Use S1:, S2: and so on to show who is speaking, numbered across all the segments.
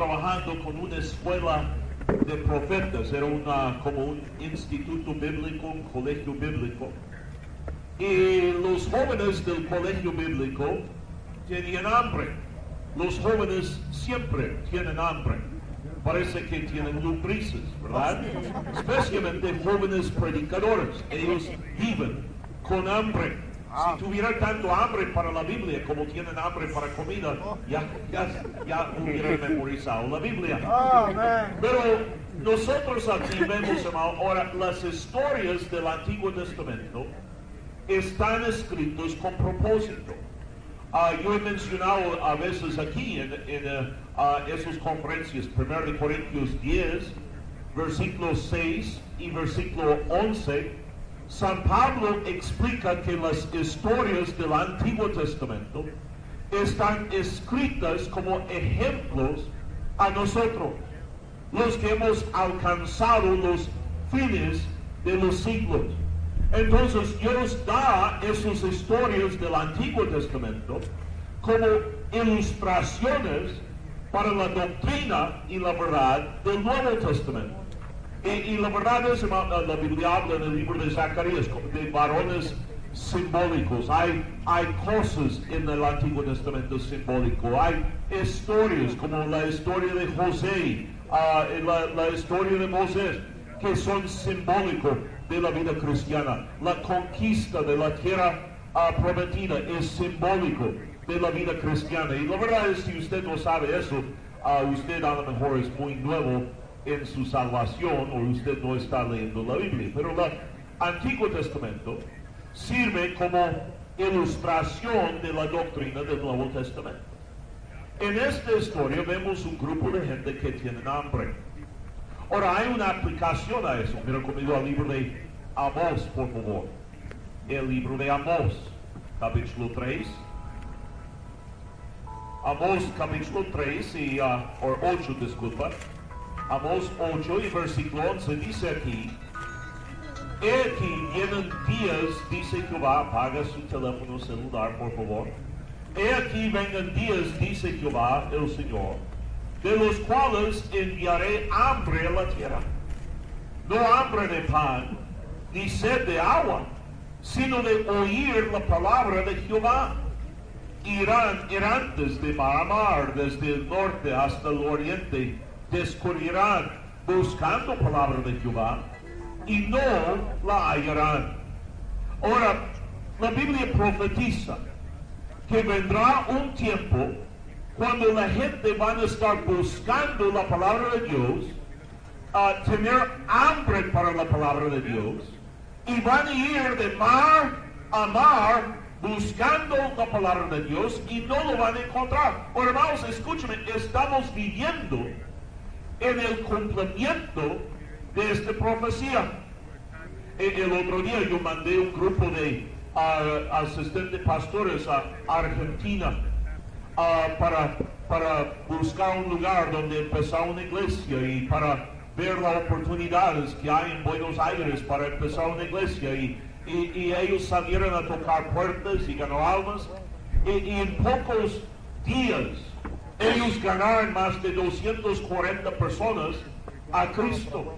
S1: trabajando con una escuela de profetas, era una, como un instituto bíblico, un colegio bíblico. Y los jóvenes del colegio bíblico tenían hambre. Los jóvenes siempre tienen hambre. Parece que tienen lumbrices, ¿verdad? Especialmente jóvenes predicadores. Ellos viven con hambre. Si tuvieran tanto hambre para la Biblia como tienen hambre para comida, ya, ya, ya hubieran memorizado la Biblia. Pero nosotros aquí vemos, ahora las historias del Antiguo Testamento están escritos con propósito. Ah, yo he mencionado a veces aquí en, en eh, ah, esas conferencias, 1 Corintios 10, versículo 6 y versículo 11, San Pablo explica que las historias del Antiguo Testamento están escritas como ejemplos a nosotros, los que hemos alcanzado los fines de los siglos. Entonces Dios da esas historias del Antiguo Testamento como ilustraciones para la doctrina y la verdad del Nuevo Testamento. Y, la verdad es, la Biblia habla en el libro de Zacarías de varones simbólicos. Hay, hay cosas en el Antiguo Testamento simbólico. Hay historias como la historia de José, ah, la, la historia de Moisés, que son simbólicos de la vida cristiana. La conquista de la tierra ah, prometida es simbólico de la vida cristiana. Y la verdad es, si usted no sabe eso, uh, usted a lo mejor es muy nuevo en su salvación o usted no está leyendo la Biblia. Pero el Antiguo Testamento sirve como ilustración de la doctrina del Nuevo Testamento. En esta historia vemos un grupo de gente que tienen hambre. Ahora, hay una aplicación a eso. Mira conmigo al libro de Amós, por favor. El libro de Amós, capítulo 3. Amós, capítulo 3, y, uh, o 8, disculpa. Amós 8 y versículo 11 dice aquí, He aquí vienen días, dice Jehová, apaga su teléfono celular, por favor. He aquí vengan días, dice Jehová, el Señor, de los cuales enviaré hambre a la tierra. No hambre de pan, ni sed de agua, sino de oír la palabra de Jehová. Irán errantes de mar a mar, desde el norte hasta el oriente, descubrirán buscando palabra de Jehová y no la hallarán. Ahora, la Biblia profetiza que vendrá un tiempo cuando la gente va a estar buscando la palabra de Dios, a tener hambre para la palabra de Dios, y van a ir de mar a mar buscando la palabra de Dios y no lo van a encontrar. Hermanos, escúchame, estamos viviendo en el cumplimiento de esta profecía. El otro día yo mandé un grupo de uh, asistentes pastores a Argentina para, para buscar un lugar donde empezar una iglesia y para ver las oportunidades que hay en Buenos Aires para empezar una iglesia. Y, y, ellos salieron a tocar puertas y ganó almas. Y, y, en pocos días ellos ganaron más de 240 personas a Cristo.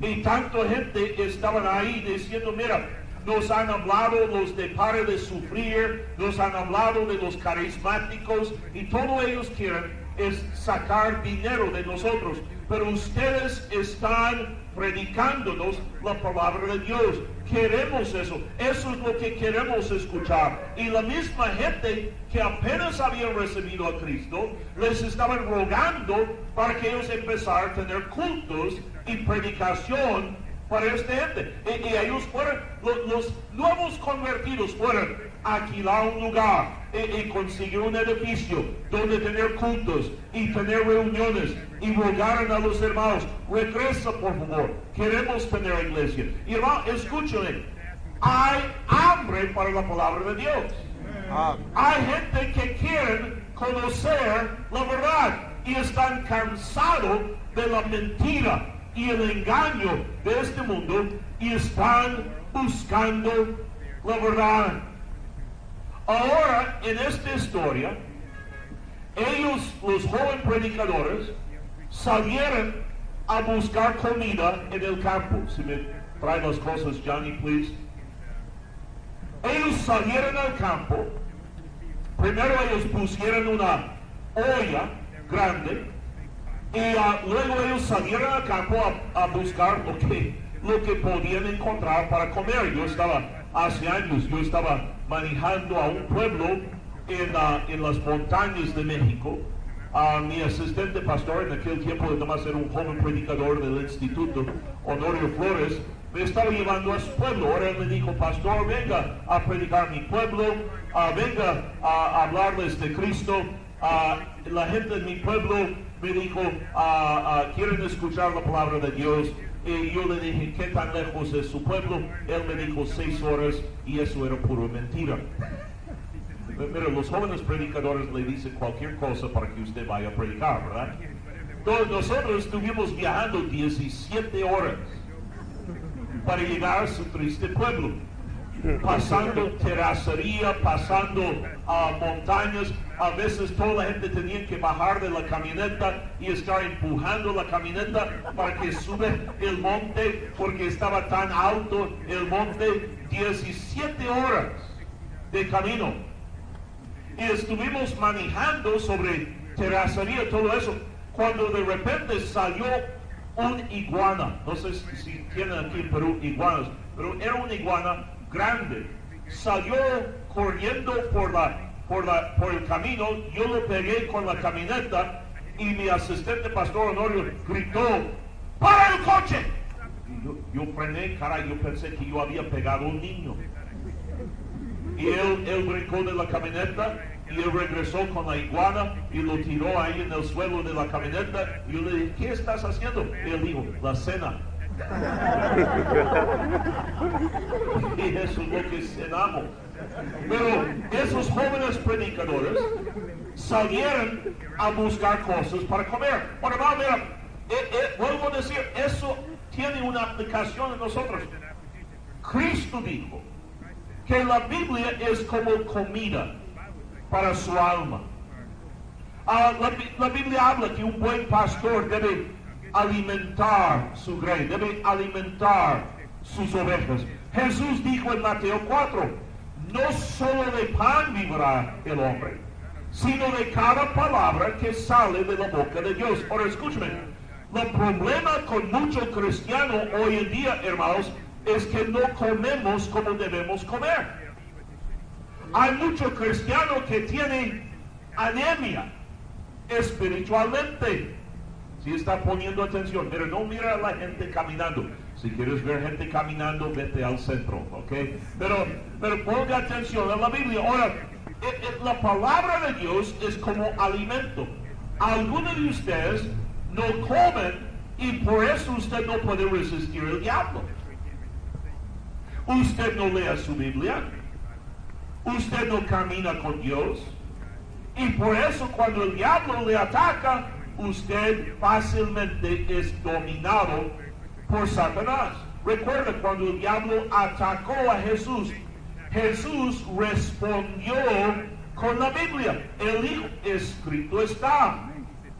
S1: Y tanta gente estaban ahí diciendo, mira, nos han hablado los de pare de sufrir, nos han hablado de los carismáticos y todo ellos quieren es sacar dinero de nosotros. Pero ustedes están predicándonos la palabra de Dios. Queremos eso. Eso es lo que queremos escuchar. Y la misma gente que apenas habían recibido a Cristo, les estaban rogando para que ellos empezaran a tener cultos y predicación para esta gente. Y, ellos fueron, los, nuevos convertidos fueron alquilar un lugar y, conseguir un edificio donde tener cultos y tener reuniones y rogaron a los hermanos, regresa por favor, queremos tener iglesia. Y hermano, escúchame, hay hambre para la palabra de Dios. Hay gente que quiere conocer la verdad y están cansados de la mentira y el engaño de este mundo y están buscando la verdad. Ahora, en esta historia, ellos, los jóvenes predicadores, salieron a buscar comida en el campo. Si me trae las cosas, Johnny, please. Ellos salieron al campo. Primero ellos pusieron una olla grande y ah, luego ellos salieron al campo a, buscar lo que, lo que podían encontrar para comer. Yo estaba, hace años, yo estaba manejando a un pueblo en, ah, en las montañas de México. a mi asistente pastor en aquel tiempo, además era un joven predicador del instituto, Honorio Flores, me estaba llevando a su pueblo. Ahora él me dijo, pastor, venga a predicar mi pueblo, uh, venga a hablarles de Cristo. Uh, la gente de mi pueblo me dijo, uh, quieren escuchar la palabra de Dios. Y yo le dije, ¿qué tan lejos es su pueblo? Él me dijo seis horas y eso era puro mentira. Mira, los jóvenes predicadores le dicen cualquier cosa para que usted vaya a predicar, ¿verdad? Todos nosotros estuvimos viajando 17 horas para llegar a su triste pueblo. Pasando terracería, pasando a montañas, a veces toda la gente tenía que bajar de la camioneta y estar empujando la camioneta para que sube el monte porque estaba tan alto el monte 17 horas de camino. Y estuvimos manejando sobre terracería, todo eso, cuando de repente salió un iguana. No sé si tienen aquí en Perú iguanas, pero era una iguana grande. Salió corriendo por, la, por, la, por el camino, yo lo pegué con la camioneta y mi asistente pastor Honorio gritó, ¡para el coche! yo, yo frené, cara, yo pensé que yo había pegado un niño. Y él, él brincó de la camioneta y él regresó con la iguana y lo tiró ahí en el suelo de la camioneta. Y yo le dije, ¿qué estás haciendo? Y él dijo, la cena. Y eso es lo que cenamos. Pero esos jóvenes predicadores salieron a buscar cosas para comer. Bueno, vamos mira, eh, eh, vuelvo a decir, eso tiene una aplicación en nosotros. Cristo dijo que la Biblia es como comida para su alma. Ah, la, Biblia habla que un buen pastor debe alimentar su grey, debe alimentar sus ovejas. Jesús dijo en Mateo 4, no solo de pan vivirá el hombre, sino de cada palabra que sale de la boca de Dios. Ahora escúcheme, el problema con muchos cristianos hoy en día, hermanos, es que no comemos como debemos comer. Hay muchos cristianos que tienen anemia espiritualmente. Si está poniendo atención, pero no mira a la gente caminando. Si quieres ver gente caminando, vete al centro, ¿ok? Pero, pero ponga atención a la Biblia. Ahora, eh, eh, la palabra de Dios es como alimento. Algunos de ustedes no comen y por eso usted no puede resistir el diablo. Usted no lea su Biblia usted no camina con Dios. Y por eso cuando el diablo le ataca, usted fácilmente es dominado por Satanás. Recuerda cuando el diablo atacó a Jesús, Jesús respondió con la Biblia. Él dijo, escrito está.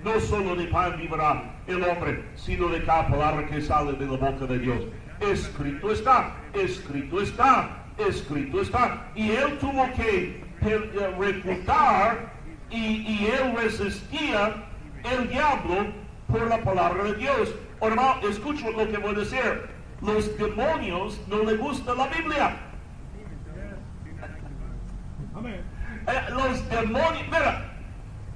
S1: No solo de pan vivirá el hombre, sino de cada palabra que sale de la boca de Dios. Escrito está, escrito está escrito está. Y él tuvo que eh, refutar y, él resistía el diablo por la palabra de Dios. Hermano, escucho lo que voy a decir. Los demonios no le gusta la Biblia. Eh, los demonios, mira,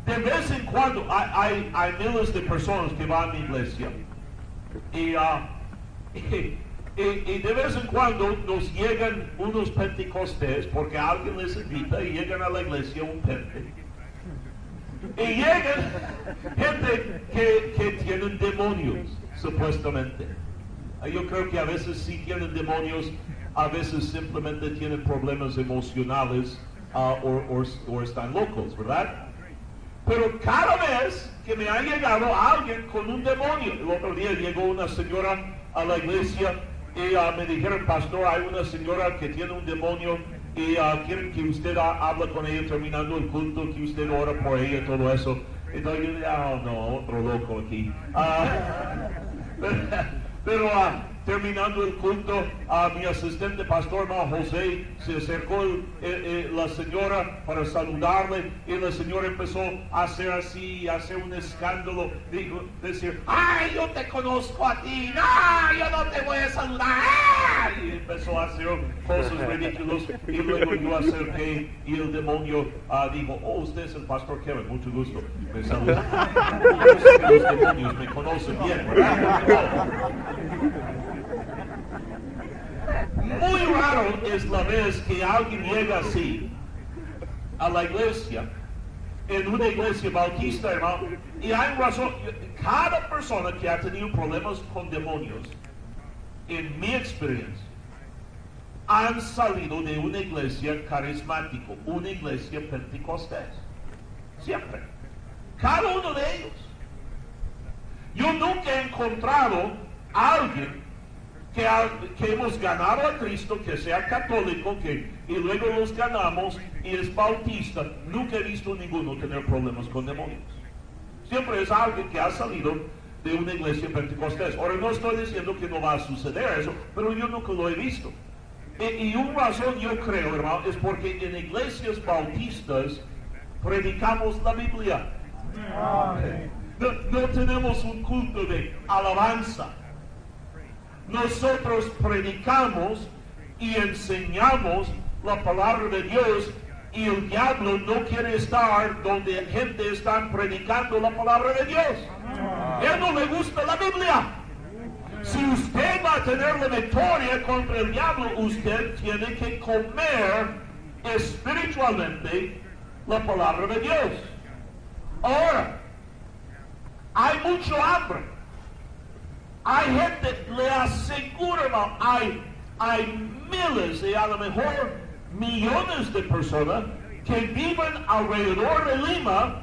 S1: de vez en cuando hay, hay, miles de personas que van a mi iglesia. Y, uh, Y, de vez en cuando nos llegan unos pentecostés, porque alguien les invita y llegan a la iglesia un pente. Y llegan gente que, que tienen demonios, supuestamente. Yo creo que a veces sí tienen demonios, a veces simplemente tienen problemas emocionales uh, o, están locos, ¿verdad? Pero cada vez que me ha llegado alguien con un demonio, el otro día llegó una señora a la iglesia y uh, me dijeron, pastor, hay una señora que tiene un demonio y quieren que usted hable con ella terminando el culto, que usted ora por ella, todo eso. Entonces yo dije, oh no, otro loco aquí. Ah, pero ah, terminando el culto, a mi asistente pastor José se acercó el- el- el- la señora para saludarle y la señora empezó a hacer así, a hacer un escándalo, dijo, decir, ay, yo te conozco a ti, no, yo no te voy a saludar, y empezó a hacer cosas ridículas y luego yo acerqué y el demonio ah, dijo, oh, usted es el pastor Kevin, mucho gusto, me que los demonios me conocen bien, ¿verdad? Muy raro es la vez que alguien llega así a la iglesia, en una iglesia bautista, hermano, y hay razón, cada persona que ha tenido problemas con demonios, en mi experiencia, han salido de una iglesia carismática, una iglesia pentecostés. Siempre. Cada uno de ellos. Yo nunca he encontrado a alguien que, ha- que hemos ganado a Cristo, que sea católico, que, y luego los ganamos y es bautista. Nunca he visto ninguno tener problemas con demonios. Siempre es alguien que ha salido de una iglesia pentecostés. Ahora no estoy diciendo que no va a suceder eso, pero yo nunca lo he visto. Y, y una razón yo creo, hermano, es porque en iglesias bautistas predicamos la Biblia. No, no tenemos un culto de alabanza. Nosotros predicamos y enseñamos la palabra de Dios y el diablo no quiere estar donde gente está predicando la palabra de Dios. Él no le gusta la Biblia. Si usted va a tener la victoria contra el diablo, usted tiene que comer espiritualmente la palabra de Dios. Ahora, hay mucho hambre. Hay gente, le aseguro, hay, hay miles y a lo mejor millones de personas que viven alrededor de Lima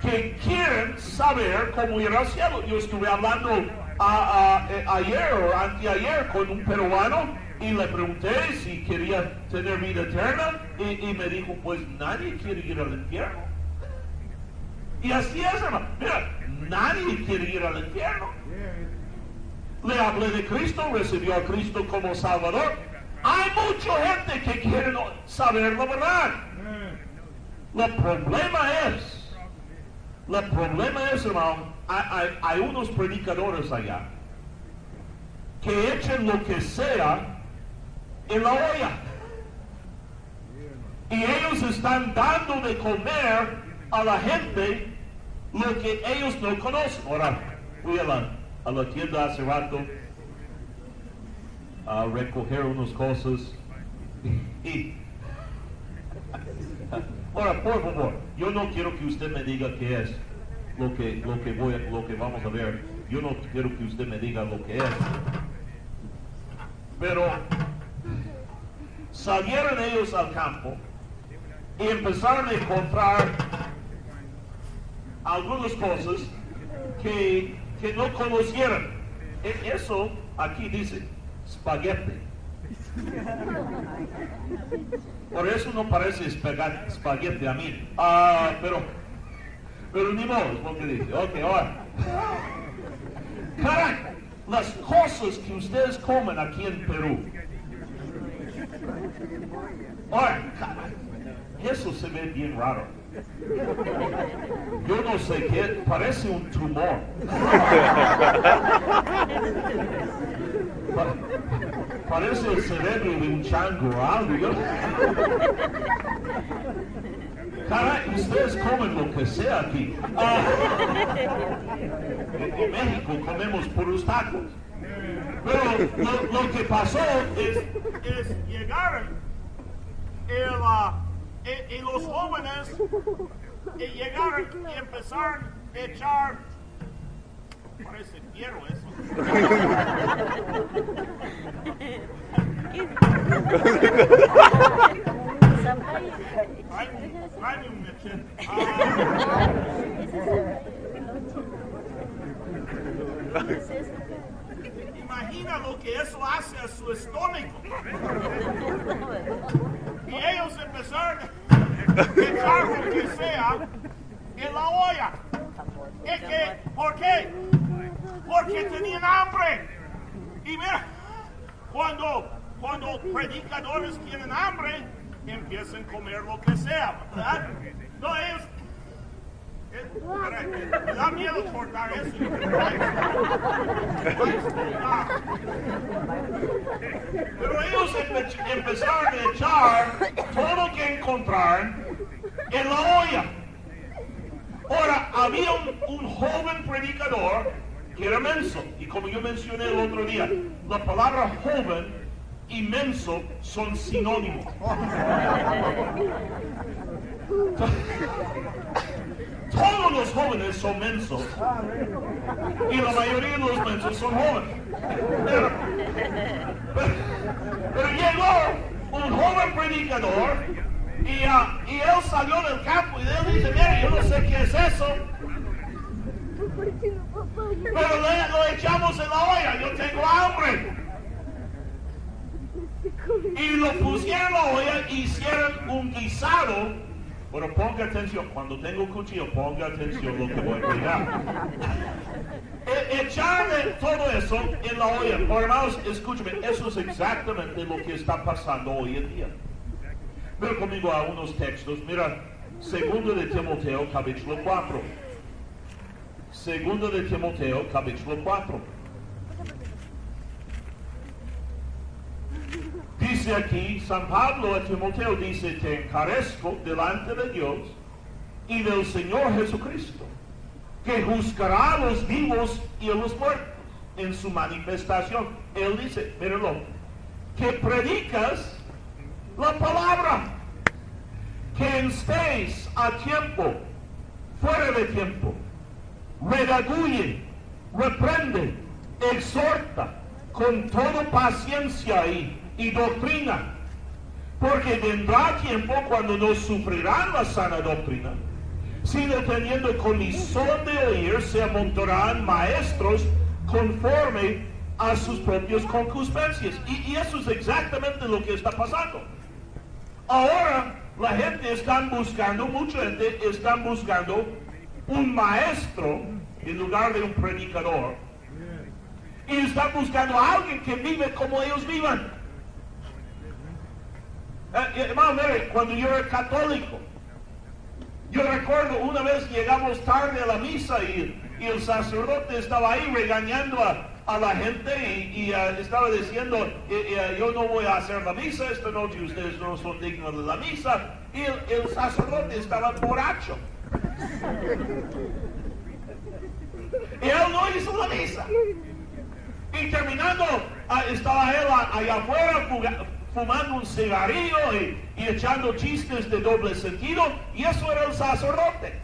S1: que quieren saber cómo ir al cielo. Yo estuve hablando eh, ayer o anteayer con un peruano y le pregunté si quería tener vida eterna y, y me dijo, pues nadie quiere ir al infierno. Y así es, hermano. Mira, nadie quiere ir al infierno. Le hablé de Cristo, recibió a Cristo como Salvador. Hay mucha gente que quiere saber la verdad. El problema es, el problema es, hermano, hay, unos predicadores allá que echen lo que sea en la olla. Y ellos están dando de comer a la gente lo que ellos no conocen. Ahora, fui a la, a la tienda hace rato a recoger unas cosas y... Ahora, por favor, yo no quiero que usted me diga qué es lo que, lo que, voy lo que vamos a ver. Yo no quiero que usted me diga lo que es. Pero salieron ellos al campo y empezaron a encontrar algunas cosas que, que no conocieron. E- Eso aquí dice espagueti. Por eso no parece espagueti a mí. Ah, pero, pero ni modo, es dice. Ok, ahora. Caray, las cosas que ustedes comen aquí en Perú. Ahora, eso se ve bien raro. Yo no sé qué, parece un tumor. Pa- parece el cerebro de un chango algo. Caray, ustedes comen lo que sea aquí. Ah, en, México comemos puros tacos. Pero lo, que pasó es, es llegaron el, ah, y, los jóvenes y llegaron y empezaron a echar. Parece quiero eso. Imagina lo que eso hace a su estómago. Y ellos empezaron a echar lo que sea en la olla.
S2: qué? ¿Por qué? Porque tenían hambre. Y mira, cuando, cuando predicadores tienen hambre, empiezan a comer lo que sea, ¿verdad? No, ellos... da miedo cortar eso.
S1: Pero ellos empe- empezaron a echar todo lo que encontraron en la olla. Ahora, había un, un joven predicador que era menso. Y como yo mencioné el otro día, la palabra joven y menso son sinónimos. Todos los jóvenes son mensos. Y la mayoría de los mensos son jóvenes. Pero, llegó un joven predicador y, ah, y él salió del campo y él dice, mira, yo no sé qué es eso, pero lo echamos en la olla, yo tengo hambre. Y lo pusieron en la olla hicieron un guisado. Pero ponga atención, cuando tengo cuchillo, ponga atención lo que voy a pegar. E- echarle todo eso en la olla. Hermanos, escúcheme, eso es exactamente lo que está pasando hoy en día. Mira conmigo a unos textos. Mira, segundo de Timoteo, capítulo 4. Segundo de Timoteo, capítulo 4. Dice aquí, San Pablo a Timoteo dice, te encarezco delante de Dios y del Señor Jesucristo, que juzgará a los vivos y a los muertos en su manifestación. Él dice, míralo, que predicas la palabra, que estéis a tiempo, fuera de tiempo, redaguye, reprende, exhorta con toda paciencia y, y doctrina, porque vendrá tiempo cuando no sufrirán la sana doctrina, sino teniendo comisión de oír, se amontonarán maestros conforme a sus propias concupiscencias. Y, y eso es exactamente lo que está pasando. Ahora la gente está buscando, mucha gente está buscando un maestro en lugar de un predicador. Y están buscando a alguien que vive como ellos vivan. Eh, cuando yo era católico, yo recuerdo una vez llegamos tarde a la misa y, el sacerdote estaba ahí regañando a, a la gente y, ah, estaba diciendo, eh, eh, yo no voy a hacer la misa esta noche, ustedes no son dignos de la misa. Y el, sacerdote estaba borracho. Y él no hizo la misa. Y terminando, ah, estaba él allá afuera fumando un cigarrillo y, y echando chistes de doble sentido. Y eso era el sacerdote.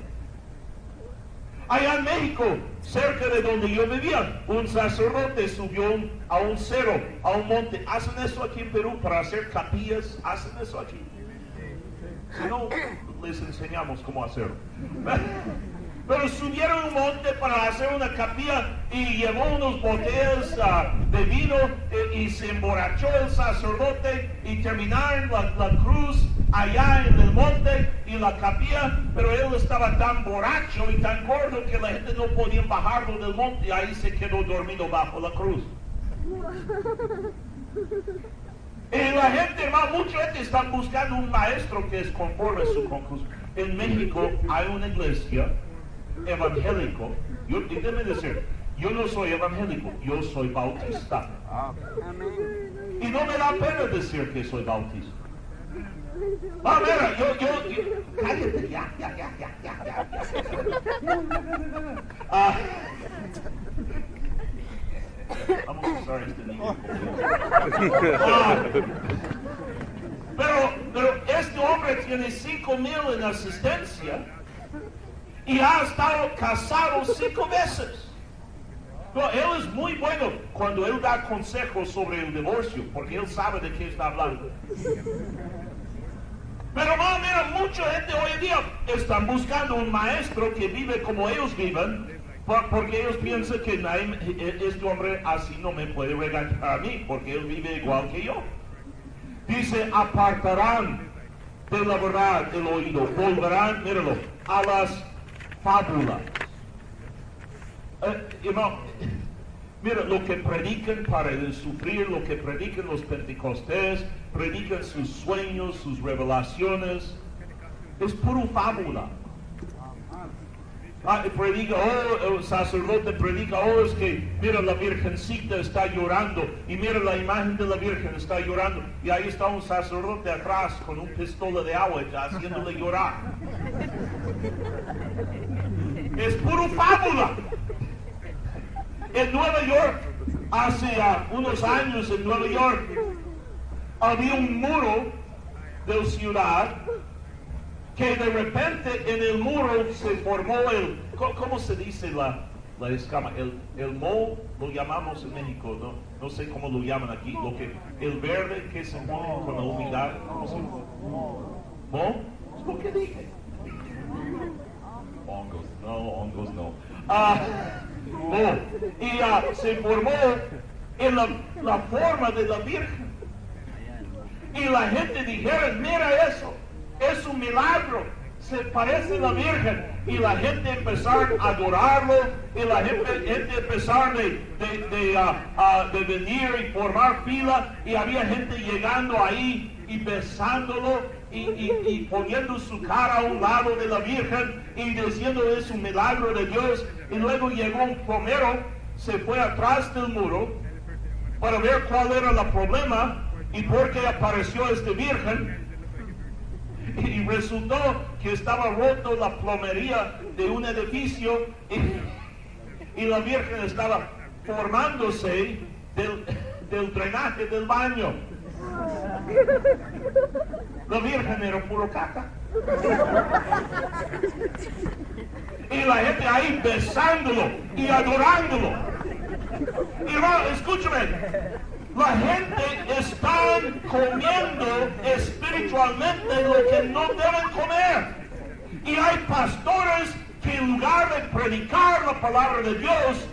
S1: Allá en México, cerca de donde yo vivía, un sacerdote subió a un cerro, a un monte. ¿Hacen eso aquí en Perú para hacer capillas? ¿Hacen eso aquí? Si no, les enseñamos cómo hacerlo. Pero subieron un monte para hacer una capilla y llevó unos botellas ah, de vino eh, y se emborrachó el sacerdote y terminaron la, la cruz allá en el monte y la capilla, pero él estaba tan borracho y tan gordo que la gente no podía bajarlo del monte y ahí se quedó dormido bajo la cruz. Y la gente, hermano, mucha gente está buscando un maestro que es conforme a su conclusión. En México hay una iglesia evangélico. Yo, déjeme decir, yo no soy evangélico, yo soy bautista. Y no me da pena decir que soy bautista. Ah, mira, yo, yo, yo- cállate, ya, ya, ya, ya, ya, ya, ya. Ah. Ah, pero, pero este hombre tiene cinco mil en asistencia y ha estado casado cinco veces. No, él es muy bueno cuando él da consejos sobre el divorcio, porque él sabe de qué está hablando. Pero más mira, mucha gente hoy en día están buscando un maestro que vive como ellos viven, por- porque ellos piensan que e- este hombre así no me puede regañar a mí, porque él vive igual que yo. Dice, apartarán de la verdad el oído, volverán, míralo, a las fábulas. eh, hermano, mira, lo que predican para el sufrir, lo que predican los pentecostés, predican sus sueños, sus revelaciones, es puro fábula. Ah, predica, oh, el sacerdote predica, oh, es que mira la virgencita está llorando y mira la imagen de la virgen está llorando y ahí está un sacerdote atrás con un pistola de agua haciéndole llorar. Es puro fábula. En Nueva York, hace unos años en Nueva York, había un muro de ciudad que de repente en el muro se formó el, ¿cómo se dice la, la escama? El, el mo lo llamamos en México, no, no sé cómo lo llaman aquí, lo que, el verde que se pone con la humedad, ¿cómo se ¿Mo? Es lo que dije. No, hongos no. Ah, Y ah, se formó en la, la forma de la Virgen. Y la gente dijeron, mira eso es un milagro. Se parece a la Virgen y la gente empezaron a adorarlo y la gente, gente empezaron de, de, ah, de, venir y formar fila y había gente llegando ahí y besándolo y, y, poniendo su cara a un lado de la Virgen y diciendo es un milagro de Dios. Y luego llegó un plomero, se fue atrás del muro para ver cuál era el problema y por qué apareció esta Virgen y resultó que estaba roto la plomería de un edificio y, la Virgen estaba formándose del, del, drenaje del baño. La Virgen era puro caca. Y la gente ahí besándolo y adorándolo. Y escúchame, la gente está comiendo espiritualmente lo que no deben comer. Y hay pastores que en lugar de predicar la palabra de Dios,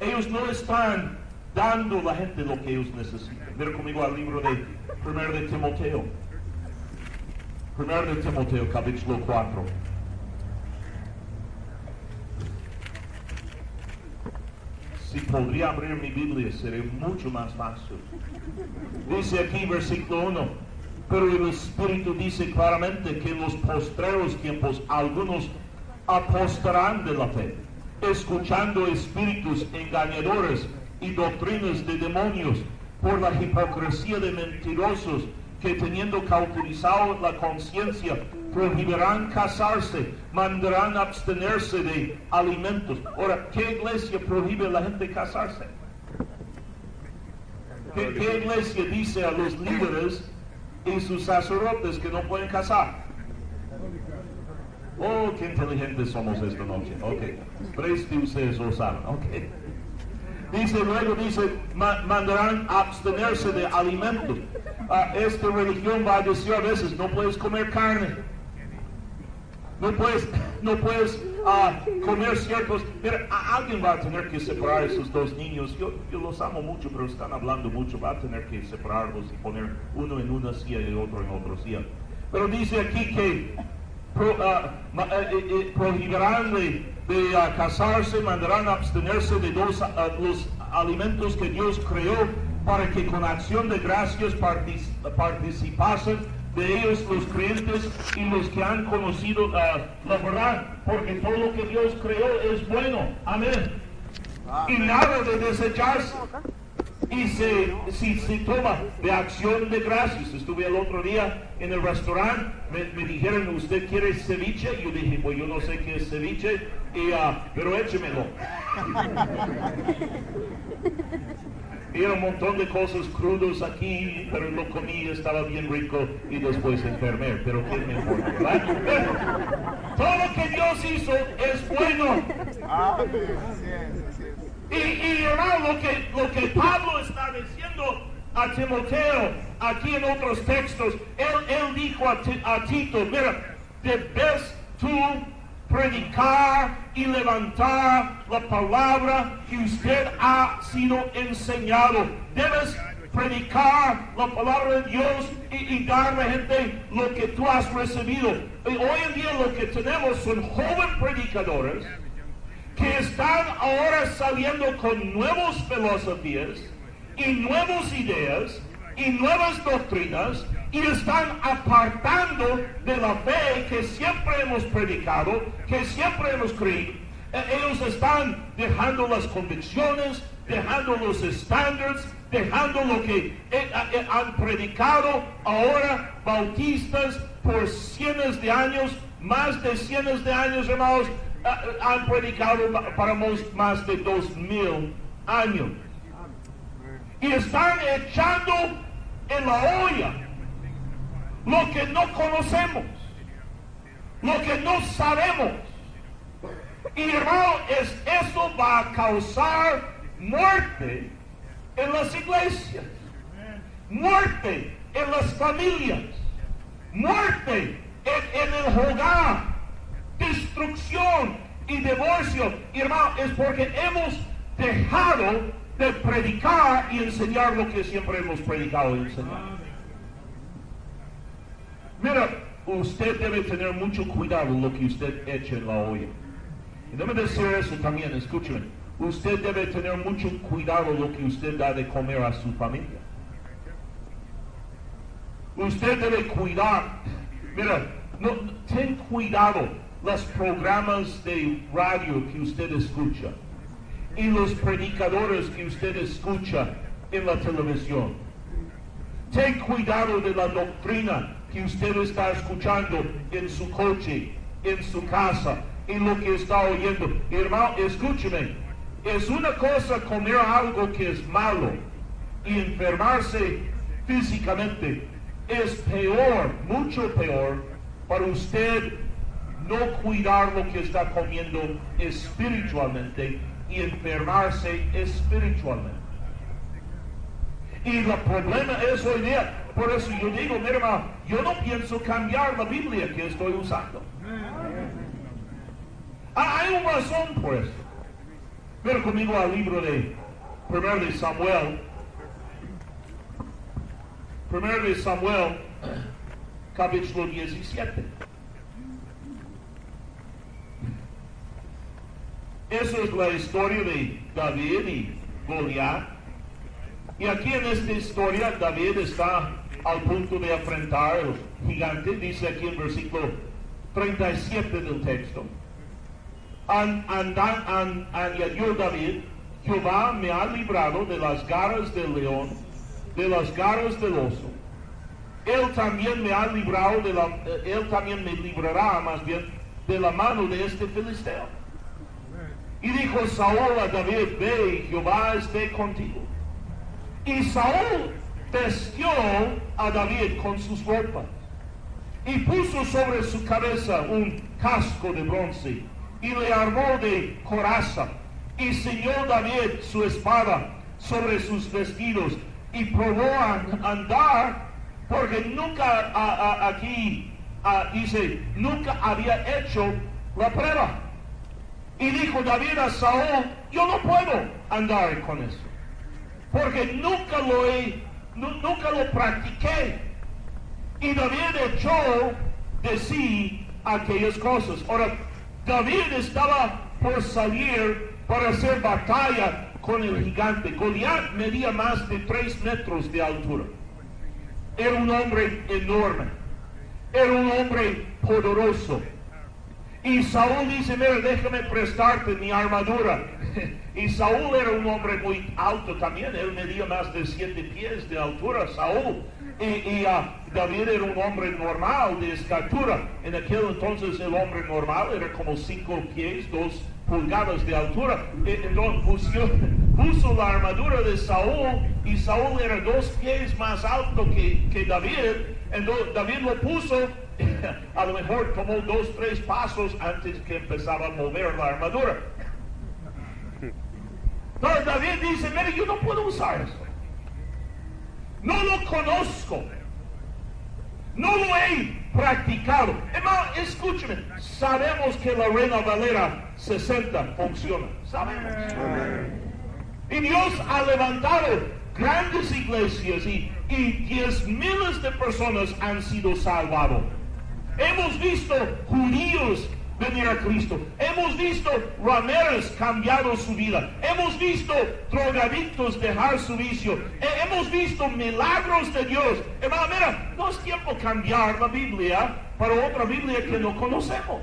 S1: ellos no están dando a la gente lo que ellos necesitan. Mira conmigo al libro de 1 de Timoteo. 1 de Timoteo, capítulo 4. Si podría abrir mi Biblia, sería mucho más fácil. Dice aquí versículo 1, pero el Espíritu dice claramente que en los postreros tiempos algunos apostarán de la fe, escuchando espíritus engañadores y doctrinas de demonios por la hipocresía de mentirosos que teniendo cauterizado la conciencia prohibirán casarse, mandarán abstenerse de alimentos. Ahora, ¿qué iglesia prohíbe a la gente casarse? ¿Qué, ¿Qué, iglesia dice a los líderes y sus sacerdotes que no pueden casar? Oh, qué inteligentes somos esta noche. Ok. Tres de ustedes lo saben. Ok. Dice, luego dice, mandarán abstenerse de alimentos. Ah, esta religión va a decir a veces, no puedes comer carne. No puedes, no puedes ah, comer ciertos... Mira, alguien va a tener que separar a esos dos niños. Yo, yo los amo mucho, pero están hablando mucho. Va a tener que separarlos y poner uno en una silla y otro en otra silla. Pero dice aquí que ah, eh, eh, eh, de, casarse, mandarán a abstenerse de los, los alimentos que Dios creó para que con acción de gracias participasen de ellos los creyentes y los que han conocido la, verdad, porque todo lo que Dios creó es bueno. Amén. Y nada de desecharse. Y se, si se toma de acción de gracias. Estuve el otro día en el restaurante, me, dijeron, ¿usted quiere ceviche? Yo dije, pues yo no sé qué es ceviche, y, pero échemelo. Era un montón de cosas crudos aquí, pero lo comí, estaba bien rico y después enfermé. Pero qué me importa, ¿verdad? todo lo que Dios hizo es bueno. Y, y lo que, lo que Pablo está diciendo a Timoteo, aquí en otros textos, él, él dijo a, a Tito, mira, debes tú predicar y levantar la palabra que usted ha sido enseñado. Debes predicar la palabra de Dios y, dar a la gente lo que tú has recibido. Y hoy en día lo que tenemos son jóvenes predicadores que están ahora saliendo con nuevas filosofías y nuevas ideas y nuevas doctrinas y están apartando de la fe que siempre hemos predicado, que siempre hemos creído. E- Ellos están dejando las convicciones, dejando los estándares, dejando lo que eh, eh, han predicado ahora bautistas por cientos de años, más de cientos de años, hermanos, eh, han predicado pa- para más de dos mil años. Y están echando en la olla lo que no conocemos, lo que no sabemos. Y hermano, es, eso va a causar muerte en las iglesias, muerte en las familias, muerte en, en el hogar, destrucción y divorcio. Y hermano, es porque hemos dejado de predicar y enseñar lo que siempre hemos predicado y enseñado. Mira, usted debe tener mucho cuidado lo que usted echa en la olla. Y debe decir eso también, escúcheme. Usted debe tener mucho cuidado lo que usted da de comer a su familia. Usted debe cuidar. Mira, no, ten cuidado los programas de radio que usted escucha y los predicadores que usted escucha en la televisión. Ten cuidado de la doctrina que usted está escuchando en su coche, en su casa, en lo que está oyendo. Hermano, escúcheme. Es una cosa comer algo que es malo y enfermarse físicamente. Es peor, mucho peor, para usted no cuidar lo que está comiendo espiritualmente y enfermarse espiritualmente. Y el problema es hoy día, por eso yo digo, mi hermano, yo no pienso cambiar la Biblia que estoy usando. Ah, Hay una razón por eso. Ven conmigo al libro de Primero de Samuel. Primero de Samuel, capítulo 17. Esa es la historia de David y Goliat. Y aquí en esta historia David está al punto de enfrentar al gigante, dice aquí en versículo 37 del texto. An- anda- an- añadió David, Jehová me ha librado de las garras del león, de las garras del oso. Él también me ha librado de la, eh, él también me librará más bien de la mano de este filisteo. Y dijo Saúl a David, ve, Jehová esté contigo. Y Saúl vestió a David con sus ropas y puso sobre su cabeza un casco de bronce y le armó de coraza y ceñó David su espada sobre sus vestidos y probó a andar porque nunca aquí dice nunca había hecho la prueba y David a Saúl yo no puedo andar con eso porque nunca lo he, nu- nunca lo practiqué. Y David echó de sí aquellas cosas. Ahora, David estaba por salir para hacer batalla con el gigante. Goliat medía más de tres metros de altura. Era un hombre enorme. Era un hombre poderoso. Y Saúl dice, mira, déjame prestarte mi armadura. Y Saúl era un hombre muy alto también, él medía más de siete pies de altura, Saúl. Y, y, ah, David era un hombre normal de estatura. En aquel entonces el hombre normal era como cinco pies, dos pulgadas de altura. Y, entonces puso, puso la armadura de Saúl y Saúl era dos pies más alto que, que David. Entonces David lo puso a lo mejor tomó dos, tres pasos antes que empezaba a mover la armadura. Entonces David dice, mire, yo no puedo usar eso. No lo conozco. No lo he practicado. Hermano, escúcheme. Sabemos que la Reina Valera 60 funciona. Sabemos. Y Dios ha levantado grandes iglesias y, y diez miles de personas han sido salvados. Hemos visto judíos venir a Cristo. Hemos visto rameras cambiar su vida. Hemos visto drogadictos dejar su vicio. Eh, hemos visto milagros de Dios. Hermano, mira, no es tiempo cambiar la Biblia para otra Biblia que no conocemos.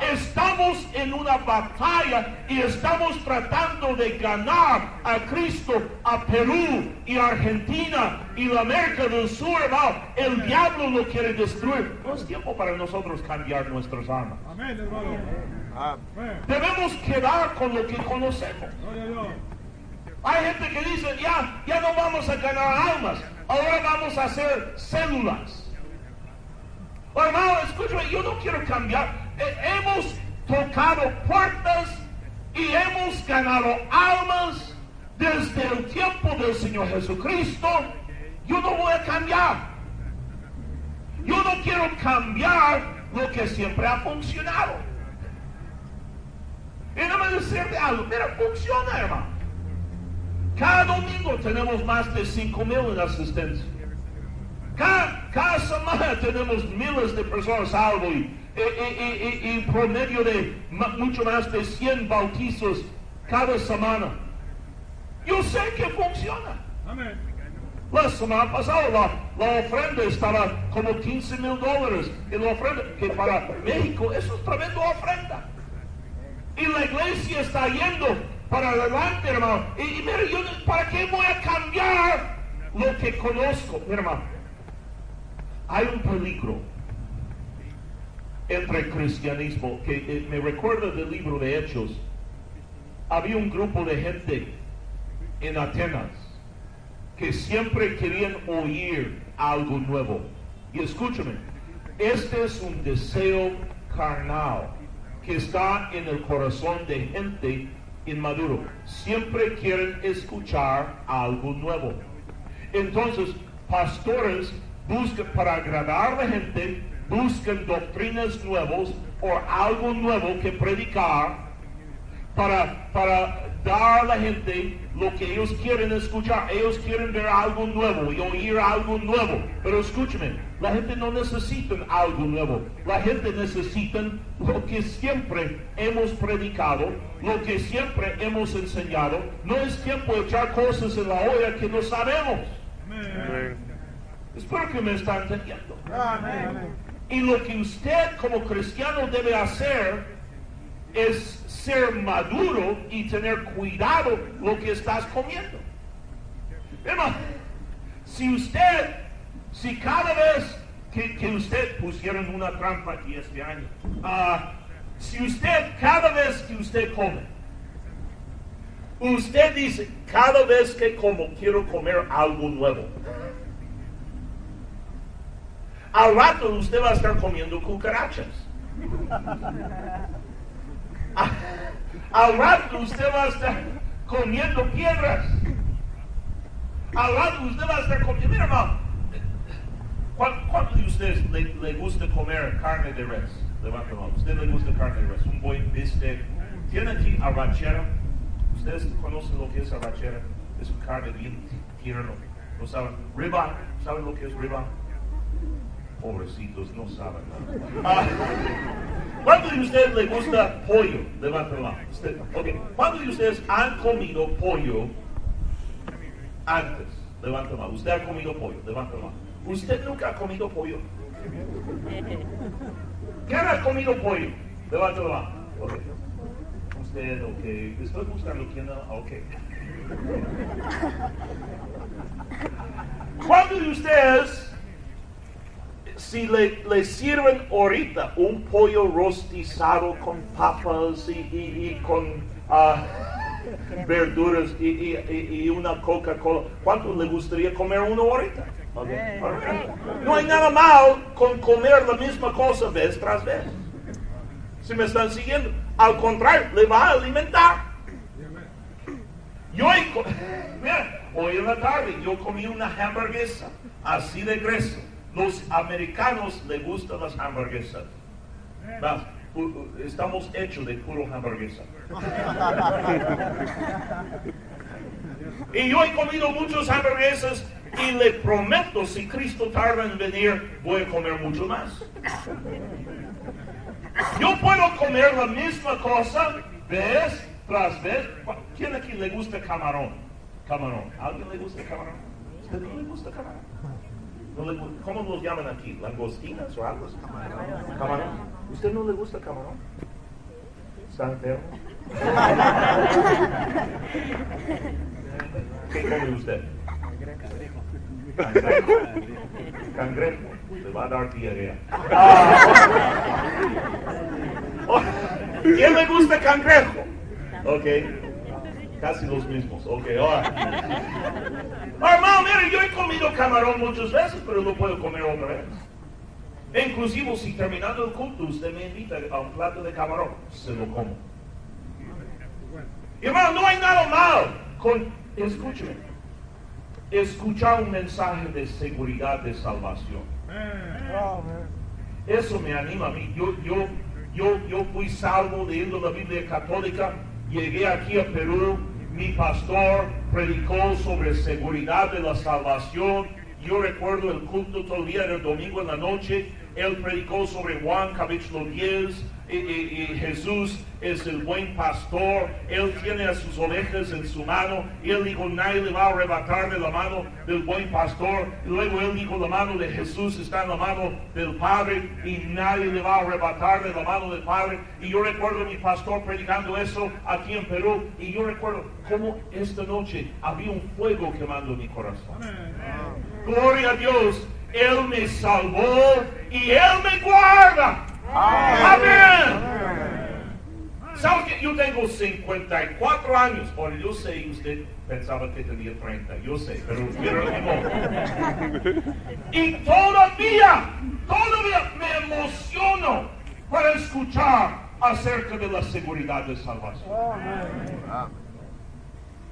S1: Estamos en una batalla y estamos tratando de ganar a Cristo, a Perú y Argentina y la América del Sur, hermano. El diablo lo quiere destruir. No es tiempo para nosotros cambiar nuestras armas. Debemos quedar con lo que conocemos. Hay gente que dice, ya, ya no vamos a ganar almas, ahora vamos a hacer células. Hermano, escúchame, yo no quiero cambiar. Hemos tocado puertas y hemos ganado almas desde el tiempo del Señor Jesucristo. Yo no voy a cambiar. Yo no quiero cambiar lo que siempre ha funcionado. Y no me decirte algo, mira, funciona, hermano. Cada domingo tenemos más de 5 mil en asistencia. Cada, cada semana tenemos miles de personas salvo y y, promedio de mucho más de 100 bautizos cada semana. Yo sé que funciona. La semana pasada la, ofrenda estaba como 15 mil dólares. Y la ofrenda, que para México eso es tremenda ofrenda. Y la iglesia está yendo para adelante, hermano. Y, mire, yo, ¿para qué voy a cambiar lo que conozco? hermano, hay un peligro entre cristianismo, que eh, me recuerda del libro de Hechos. Había un grupo de gente en Atenas que siempre querían oír algo nuevo. Y escúchame, este es un deseo carnal que está en el corazón de gente inmaduro. Siempre quieren escuchar algo nuevo. Entonces, pastores buscan para agradar a la gente buscan doctrinas nuevas o algo nuevo que predicar para, para dar a la gente lo que ellos quieren escuchar. Ellos quieren ver algo nuevo y oír algo nuevo. Pero escúcheme, la gente no necesita algo nuevo. La gente necesita lo que siempre hemos predicado, lo que siempre hemos enseñado. No es tiempo de echar cosas en la olla que no sabemos. Espero que me están entendiendo. Amén. Y lo que usted como cristiano debe hacer es ser maduro y tener cuidado lo que estás comiendo. Hermano, si usted, si cada vez que, usted pusieron una trampa aquí este año, ah, si usted, cada vez que usted come, usted dice, cada vez que como, quiero comer algo nuevo al rato usted va a estar comiendo cucarachas. Al rato usted va a estar comiendo piedras. Al rato usted va a estar comiendo. Mira, hermano, ¿cuántos de ustedes le, gusta comer carne de res? Levanta la mano. ¿Usted le gusta carne de res? Un buen bistec. ¿Tiene aquí arrachera? ¿Ustedes conocen lo que es arrachera? Es un carne bien tierno. ¿No saben? Riba. ¿Saben lo que es riba? Pobrecitos, no saben. Ah, ¿Cuántos de ustedes les gusta pollo? Levanten la mano. ¿Cuántos de ustedes han comido pollo antes? Levanten la mano. ¿Usted ha comido pollo? Levanten la mano. ¿Usted nunca ha comido pollo? ¿Quién ha comido pollo? Levanten la mano. Okay. Usted, ok. Estoy buscando quién. Ok. ¿Cuántos de ustedes si le, sirven ahorita un pollo rostizado con papas y, con ah, verduras y, una Coca-Cola, ¿cuánto le gustaría comer uno ahorita? No hay nada mal con comer la misma cosa vez tras vez. Si me están siguiendo, al contrario, le va a alimentar. Yo, hoy en la tarde yo comí una hamburguesa así de gruesa los americanos les gustan las hamburguesas. Estamos hechos de puro hamburguesa. y yo he comido muchas hamburguesas y le prometo, si Cristo tarda en venir, voy a comer mucho más. Yo puedo comer la misma cosa vez tras vez. ¿Quién aquí le gusta camarón? Camarón. ¿Alguien le gusta camarón? ¿Usted no le gusta camarón? ¿No le gu- ¿Cómo los llaman aquí? ¿Langostinas o algo así? Camarón. ¿Usted no le gusta camarón? ¿Está enfermo? ¿Qué come usted? Cangrejo. Cangrejo. Le va a dar diarrea. Oh, ¿Quién le gusta cangrejo? Ok. Casi los mismos. Ok, ahora. Hermano, mire, yo he comido camarón muchas veces, pero no puedo comer otra vez. Inclusive, si terminando el culto usted me invita a un plato de camarón, se lo como. Hermano, no hay nada mal escúcheme, escuchar un mensaje de seguridad, de salvación. Eso me anima a mí. Yo, yo, yo, yo fui salvo a la Biblia católica, llegué aquí a Perú, mi pastor predicó sobre seguridad de la salvación. Yo recuerdo el culto día, era el domingo en la noche, él predicó sobre Juan capítulo 10, y, y- y Jesús es el buen pastor, él tiene a sus ovejas en su mano, y él dijo, nadie le va a arrebatar de la mano del buen pastor, y luego él dijo, la mano de Jesús está en la mano del Padre, y nadie le va a arrebatar de la mano del Padre, y yo recuerdo a mi pastor predicando eso aquí en Perú, y yo recuerdo cómo esta noche había un fuego quemando mi corazón. Gloria a Dios, Él me salvó y Él me guarda. Amén. ¿Sabe que yo tengo 54 años? Ahora yo sé, usted pensaba que tenía 30, yo sé, pero, modo. Y todavía, todavía me emociono para escuchar acerca de la seguridad de salvación.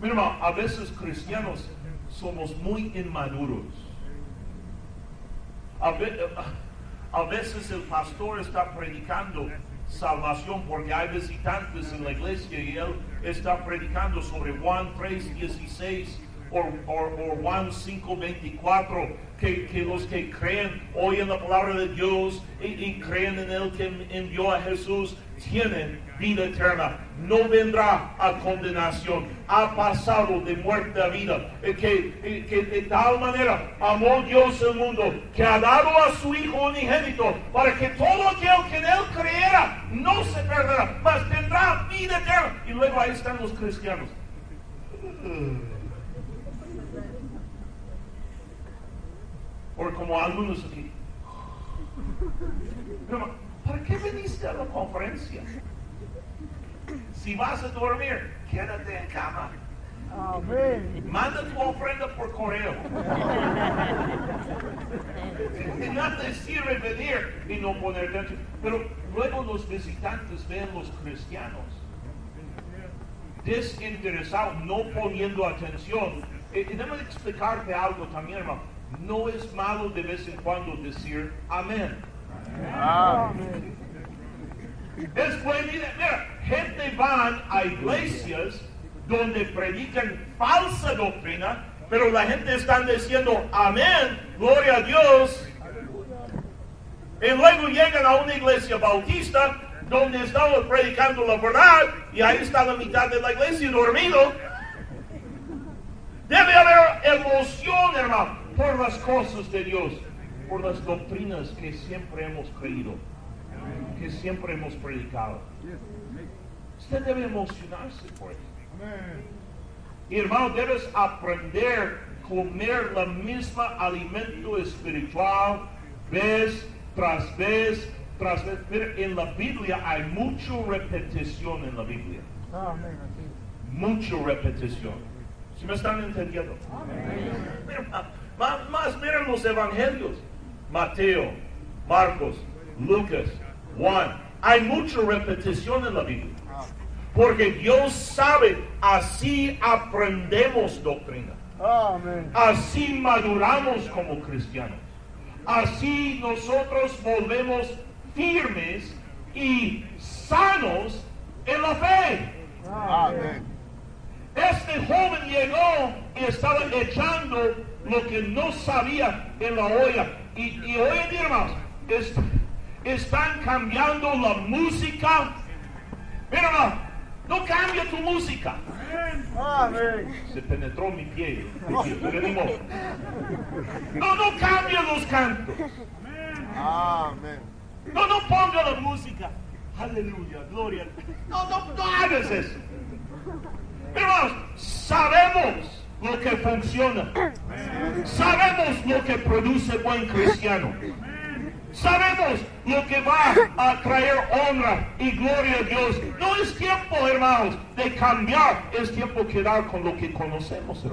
S1: Mira, a veces cristianos somos muy inmaduros. A veces el pastor está predicando salvación porque hay visitantes en la iglesia y él está predicando sobre Juan 3, 16 o, Juan 5, 24, que, que los que creen oyen la palabra de Dios y, y creen en el que envió a Jesús tienen vida eterna, no vendrá a condenación, ha pasado de muerte a vida, Eh, que, eh, que de tal manera amó Dios el mundo, que ha dado a su Hijo unigénito, para que todo aquel que en él creera no se perderá, mas tendrá vida eterna. Y luego ahí están los cristianos. O como algunos aquí. ¿Para qué viniste a la conferencia? Si vas a dormir, quédate en cama. Manda tu ofrenda por correo. Nada sirve venir y no poner dentro. Pero luego los visitantes ven los cristianos desinteresados, no poniendo atención. Y, y déjame explicarte algo también, hermano. No es malo de vez en cuando decir amén. Es bueno, mira, mira, gente van a iglesias donde predican falsa doctrina, pero la gente está diciendo amén, gloria a Dios. Y luego llegan a una iglesia bautista donde estamos predicando la verdad y ahí está la mitad de la iglesia dormido. Debe haber emoción, hermano, por las cosas de Dios, por las doctrinas que siempre hemos creído, que siempre hemos predicado. Usted debe emocionarse por eso. Y hermano, debes aprender a comer la misma alimento espiritual vez tras vez tras vez. Mira, en la Biblia hay mucha repetición en la Biblia. Mucha repetición. ¿Sí me están entendiendo? Mira, ma- más miren los evangelios. Mateo, Marcos, Lucas, Juan. Hay mucha repetición en la Biblia. Porque Dios sabe, así aprendemos doctrina. Así maduramos como cristianos. Así nosotros volvemos firmes y sanos en la fe. Este joven llegó y estaba echando lo que no sabía en la olla. Y, y hoy en hermanos, es- están cambiando la música. Mira, hermano, no cambia tu música. Se penetró mi pie. No, no cambia los cantos.
S3: Amén.
S1: No, no ponga la música. Aleluya, gloria. No, no, no hagas eso. Hermanos, sabemos lo que funciona. Sabemos lo que produce buen cristiano. Sabemos lo que va a traer honra y gloria a Dios. No es tiempo, hermanos, de cambiar. Es tiempo de quedar con lo que conocemos.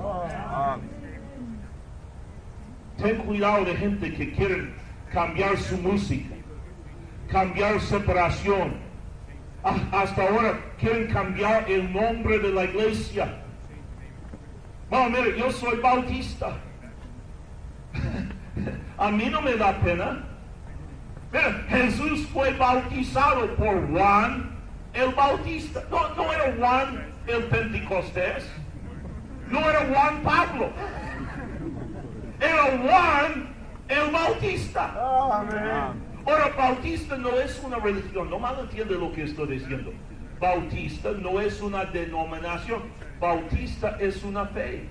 S1: Ten cuidado de gente que quiere cambiar su música, cambiar separación. Ah, Hasta ahora quieren cambiar el nombre de la iglesia. Bueno, mire, yo soy bautista. A mí no me da pena. Mira, Jesús fue bautizado por Juan el Bautista. No, no era Juan el Pentecostés. No era Juan Pablo. Era Juan el Bautista. Ahora, Bautista no es una religión. No malentiende lo que estoy diciendo. Bautista no es una denominación. Bautista es una fe.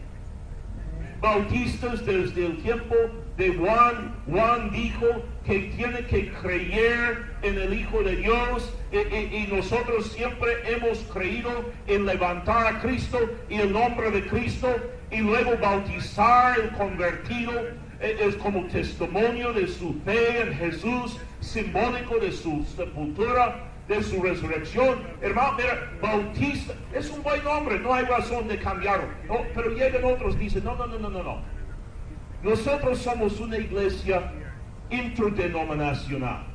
S1: Bautistas desde el tiempo de Juan, Juan dijo que tiene que creer en el Hijo de Dios. Y, y- y nosotros siempre hemos creído en levantar a Cristo y el nombre de Cristo y luego bautizar el convertido. Eh, es como testimonio de su fe en Jesús, simbólico de su sepultura, de su resurrección. Hermano, mira, bautista es un buen nombre, no hay razón de cambiarlo. Pero llegan otros dicen, no, no, no, no, no, no. Nosotros somos una iglesia interdenominacional.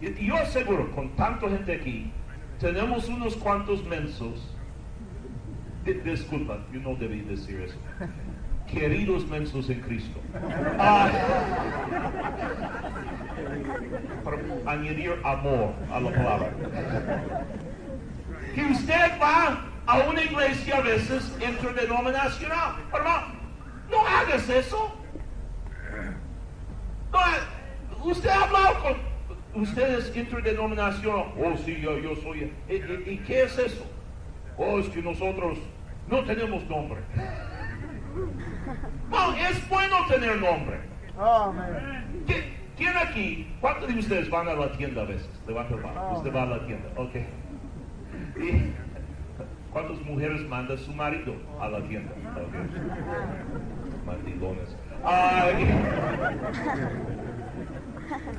S1: Y yo aseguro, con tanta gente aquí, tenemos unos cuantos mensos. Di- disculpa, yo no debí decir eso. Queridos mensos en Cristo. Ah, para añadir amor a la palabra. Que usted va a una iglesia a veces interdenominacional. Hermano, no hagas eso. No, usted ha hablado con ustedes interdenominacional. Oh, sí, yo, yo soy. ¿Y, y- y qué es eso? Oh, es que nosotros no tenemos nombre. No, es bueno tener nombre. ¿Qui- ¿Quién aquí? ¿Cuántos de ustedes van a la tienda a veces? Levanta la mano. Usted va a la tienda. Ok. ¿Y ¿Cuántas mujeres manda su marido a la tienda? Ok. Mandilones. Ay.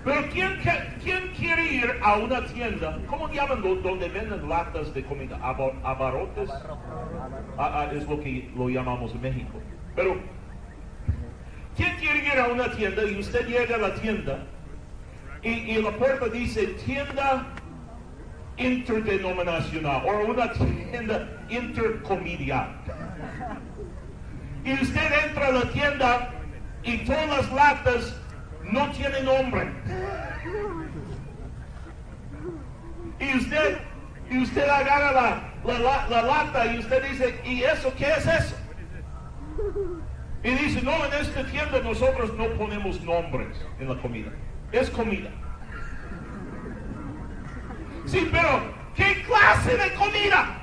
S1: Pero ¿quién, quién quiere ir a una tienda? ¿Cómo llaman donde venden latas de comida? Aba- ¿Abarrotes? Ah, ah, es lo que lo llamamos en México. Pero, ¿quién quiere ir a una tienda y usted llega a la tienda y, y la puerta dice tienda interdenominacional o una tienda intercomedial? Y usted entra a la tienda y todas las latas no tienen nombre. Y usted, y usted agarra la, la, la- la lata y usted dice, ¿y eso qué es eso? Y dice, no, en esta tienda nosotros no ponemos nombres en la comida. Es comida. Sí, pero ¿qué clase de comida?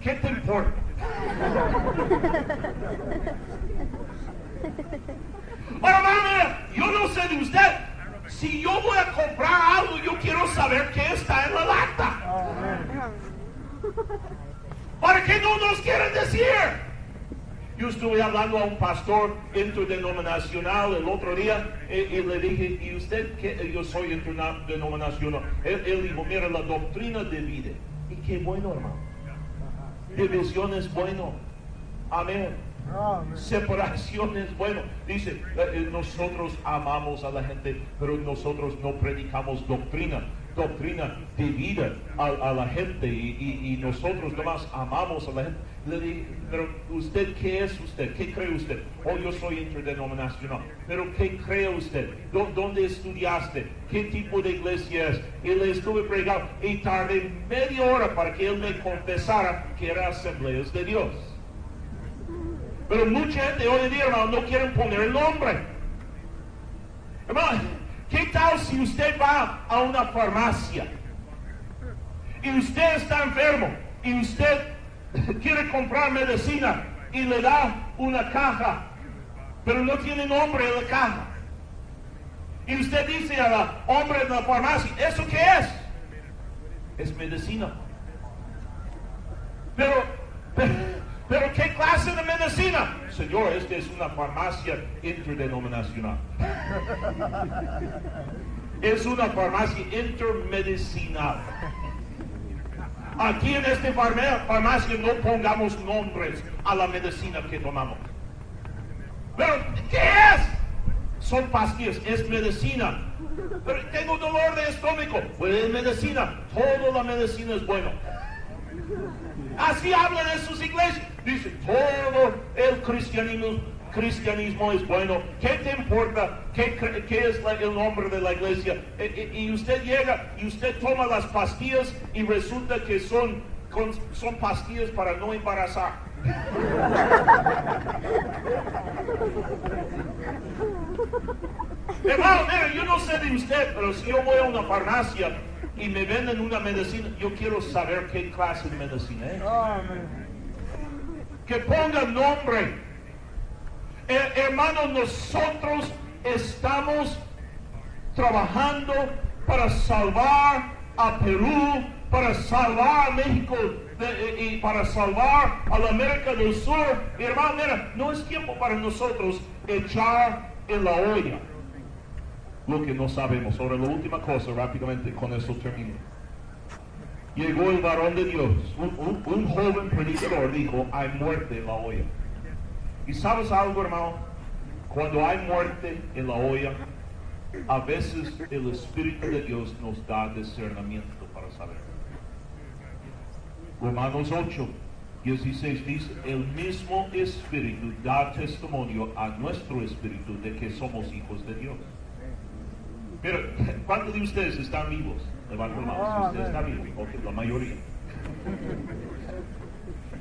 S1: ¿Qué te importa? Ahora, mami, yo no sé de usted. Si yo voy a comprar algo, yo quiero saber qué está en la lata. ¿Para qué no nos quieren decir? Yo estuve hablando a un pastor interdenominacional el otro día y, y le dije, ¿y usted qué? Yo soy interdenominacional. Él, él dijo, mira, la doctrina divide. Y qué bueno, hermano. División es bueno. Amén. Separación es bueno. Dice, eh, eh, nosotros amamos a la gente, pero nosotros no predicamos doctrina. Doctrina divide a, a la gente y, y- y nosotros nomás amamos a la gente. Le dije, pero usted, ¿qué es usted? ¿Qué cree usted? Oh, yo soy interdenominacional. Pero ¿qué cree usted? ¿Dó- ¿Dónde estudiaste? ¿Qué tipo de iglesia es? Y le estuve pregando y tardé media hora para que él me confesara que era Asambleas de Dios. Pero mucha gente hoy en día, hermano, no quieren poner el nombre. Hermano, ¿Qué tal si usted va a una farmacia y usted está enfermo y usted quiere comprar medicina y le da una caja, pero no tiene nombre en la caja? Y usted dice al hombre de la farmacia, ¿eso qué es? Es medicina. Pero, pero, pero ¿qué clase de medicina? Señor, esta es una farmacia interdenominacional. Es una farmacia intermedicinal. Aquí en farma- farmacia no pongamos nombres a la medicina que tomamos. Pero, ¿qué es? Son pastillas, es medicina. Pero tengo dolor de estómago, pues es medicina. Toda la medicina es buena. Así hablan en sus iglesias. Dice, todo el cristianismo, cristianismo es bueno. ¿Qué te importa? ¿Qué, qué es la- el nombre de la iglesia? E- e- y usted llega y usted toma las pastillas y resulta que son, con- son pastillas para no embarazar. Hermano, mire, yo no sé de usted, pero si yo voy a una farmacia y me venden una medicina, yo quiero saber qué clase de medicina es. Que ponga nombre. Eh, hermano, nosotros estamos trabajando para salvar a Perú, para salvar a México eh, y para salvar a la América del Sur. Hermano, mira, no es tiempo para nosotros echar en la olla lo que no sabemos. Ahora, la última cosa, rápidamente, con eso termino. Llegó el varón de Dios, un- un joven predicador, dijo, hay muerte en la olla. ¿Y sabes algo, hermano? Cuando hay muerte en la olla, a veces el Espíritu de Dios nos da discernimiento para saber. Romanos 8, 16 dice, el mismo Espíritu da testimonio a nuestro Espíritu de que somos hijos de Dios. Pero, ¿cuántos de ustedes están vivos? Levanten la mano si usted está vivo. Ok, la mayoría.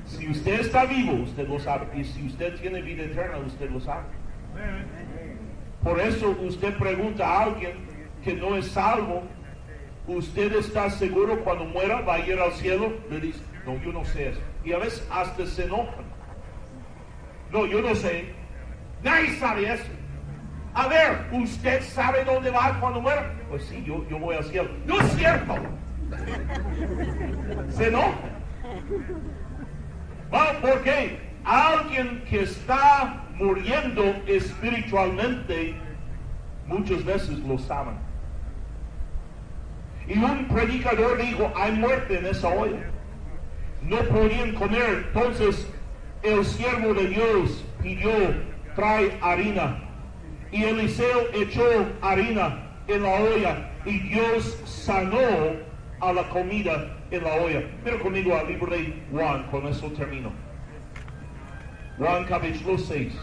S1: Si usted está vivo, usted lo sabe. Y si usted tiene vida eterna, usted lo sabe. Por eso usted pregunta a alguien que no es salvo, ¿usted está seguro cuando muera va a ir al cielo? Le dice, no, yo no sé eso. Y a veces hasta se enojan. No, yo no sé. Nadie sabe eso. A ver, ¿usted sabe dónde va cuando muera? Pues sí, yo, yo voy al cielo. No es cierto. Se enoja. Bueno, porque alguien que está muriendo espiritualmente, muchas veces lo saben. Y un predicador dijo, hay muerte en esa olla. No podían comer. Entonces el siervo de Dios pidió, trae harina. Y Eliseo echó harina en la olla y Dios sanó a la comida en la olla. Mira conmigo al libro de Juan, con eso termino. Juan capítulo 6.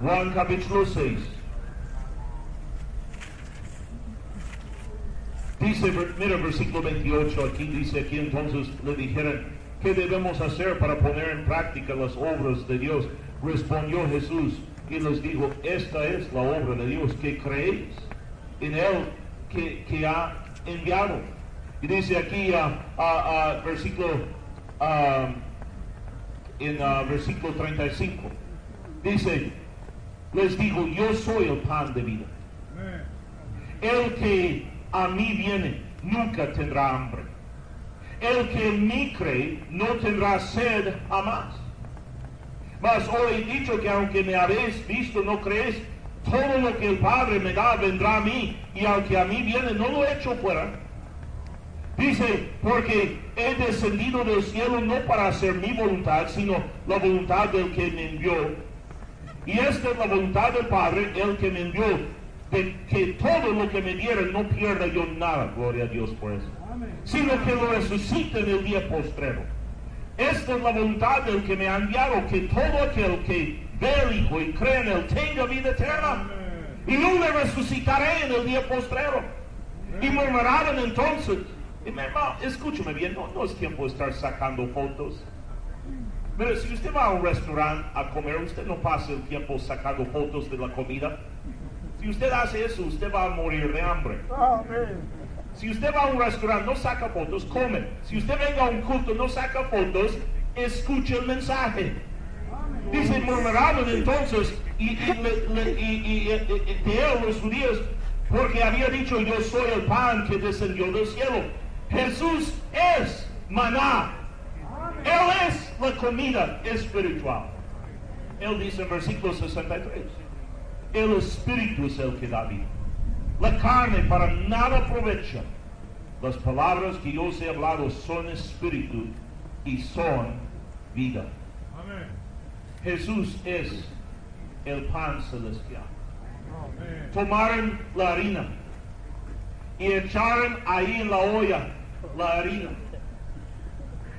S1: Juan capítulo 6. Dice, mira versículo 28, aquí dice, aquí entonces le dijeron, ¿qué debemos hacer para poner en práctica las obras de Dios? Respondió Jesús y les dijo, esta es la obra de Dios, que creéis en Él que, ha enviado. Y dice aquí, a versículo, ah, en ah, versículo 35, dice, les digo, yo soy el pan de vida. El que a mí viene nunca tendrá hambre. El que en mí cree no tendrá sed jamás. Mas os he dicho que aunque me habéis visto no creéis, todo lo que el Padre me da vendrá a mí, y al que a mí viene no lo echo fuera. Dice, porque he descendido del cielo no para hacer mi voluntad, sino la voluntad del que me envió. Y esta es la voluntad del Padre, el que me envió, de que todo lo que me diera no pierda yo nada, gloria a Dios por eso, sino que lo resucite en el día postrero. Esta es la voluntad del que me ha enviado, que todo aquel que ve al Hijo y cree en Él tenga vida eterna. Y yo le resucitaré en el día postrero. Y murmuraron entonces, y mi hermano, escúchame bien, no, no es tiempo de estar sacando fotos. Mire, si usted va a un restaurante a comer, usted no pasa el tiempo sacando fotos de la comida. Si usted hace eso, usted va a morir de hambre. Si usted va a un restaurante, no saca fotos, come. Si usted venga a un culto, no saca fotos, escucha el mensaje. Dice, murmuraron entonces, y, y, y- los judíos, porque había dicho, yo soy el pan que descendió del cielo. Jesús es maná. Él es la comida espiritual. Él dice en versículo 63, el espíritu es el que da vida. La carne para nada aprovecha. Las palabras que yo os he hablado son espíritu y son vida. Jesús es el pan celestial. Tomaron la harina y echaron ahí en la olla la harina.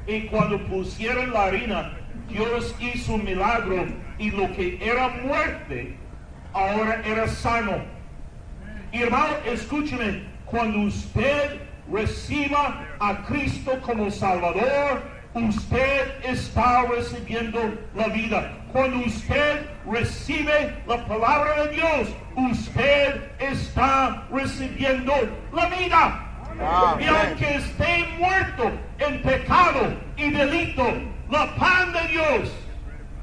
S1: Y cuando pusieron la harina, Dios hizo un milagro y lo que era muerte ahora era sano. Y hermano, escúcheme, cuando usted reciba a Cristo como Salvador, usted está recibiendo la vida. Cuando usted recibe la palabra de Dios, usted está recibiendo la vida. Y aunque esté muerto en pecado y delito, la pan de Dios,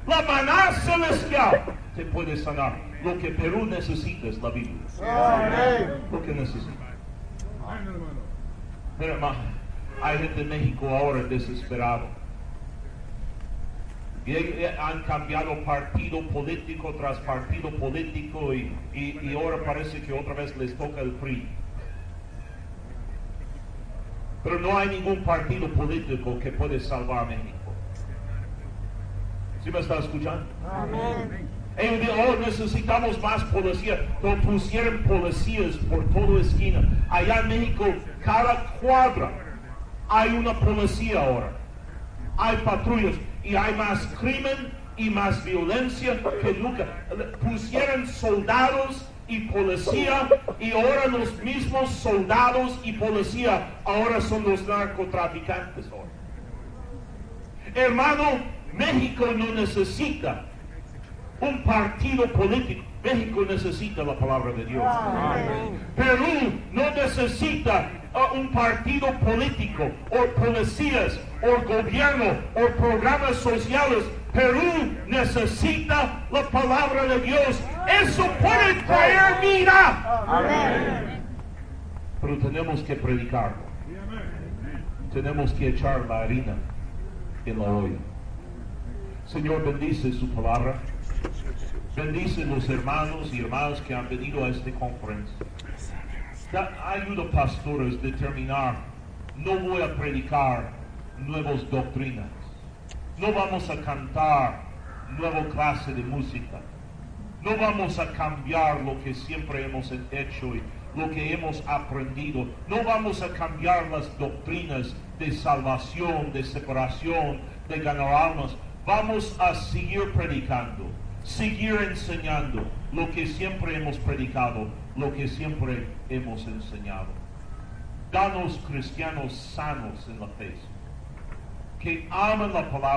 S1: la maná celestial, te puede sanar. Lo que Perú necesita es la Biblia.
S3: Amén.
S1: Lo que necesita. Mira, hermano, hay gente en México ahora desesperado. Y eh, han cambiado partido político tras partido político y, y- y ahora parece que otra vez les toca el PRI. Pero no hay ningún partido político que puede salvar a México. ¿Sí me está escuchando? Ellos oh, necesitamos más policía. Pero pusieron policías por toda esquina. Allá en México, cada cuadra hay una policía ahora. Hay patrullas y hay más crimen y más violencia que nunca. Pusieron soldados y policía y ahora los mismos soldados y policía ahora son los narcotraficantes. Hermano, México no necesita un partido político. México necesita la palabra de Dios. Perú no necesita uh, un partido político o policías o gobierno o programas sociales. Perú necesita la palabra de Dios. Eso puede traer vida. Pero tenemos que predicarlo. Tenemos que echar la harina en la olla. Señor, bendice su palabra. Bendice los hermanos y hermanas que han venido a esta conferencia. Da- ayuda pastores a determinar, no voy a predicar nuevas doctrinas. No vamos a cantar nueva clase de música. No vamos a cambiar lo que siempre hemos hecho y lo que hemos aprendido. No vamos a cambiar las doctrinas de salvación, de separación, de ganar almas. Vamos a seguir predicando, seguir enseñando lo que siempre hemos predicado, lo que siempre hemos enseñado. Danos cristianos sanos en la fe, que aman la palabra.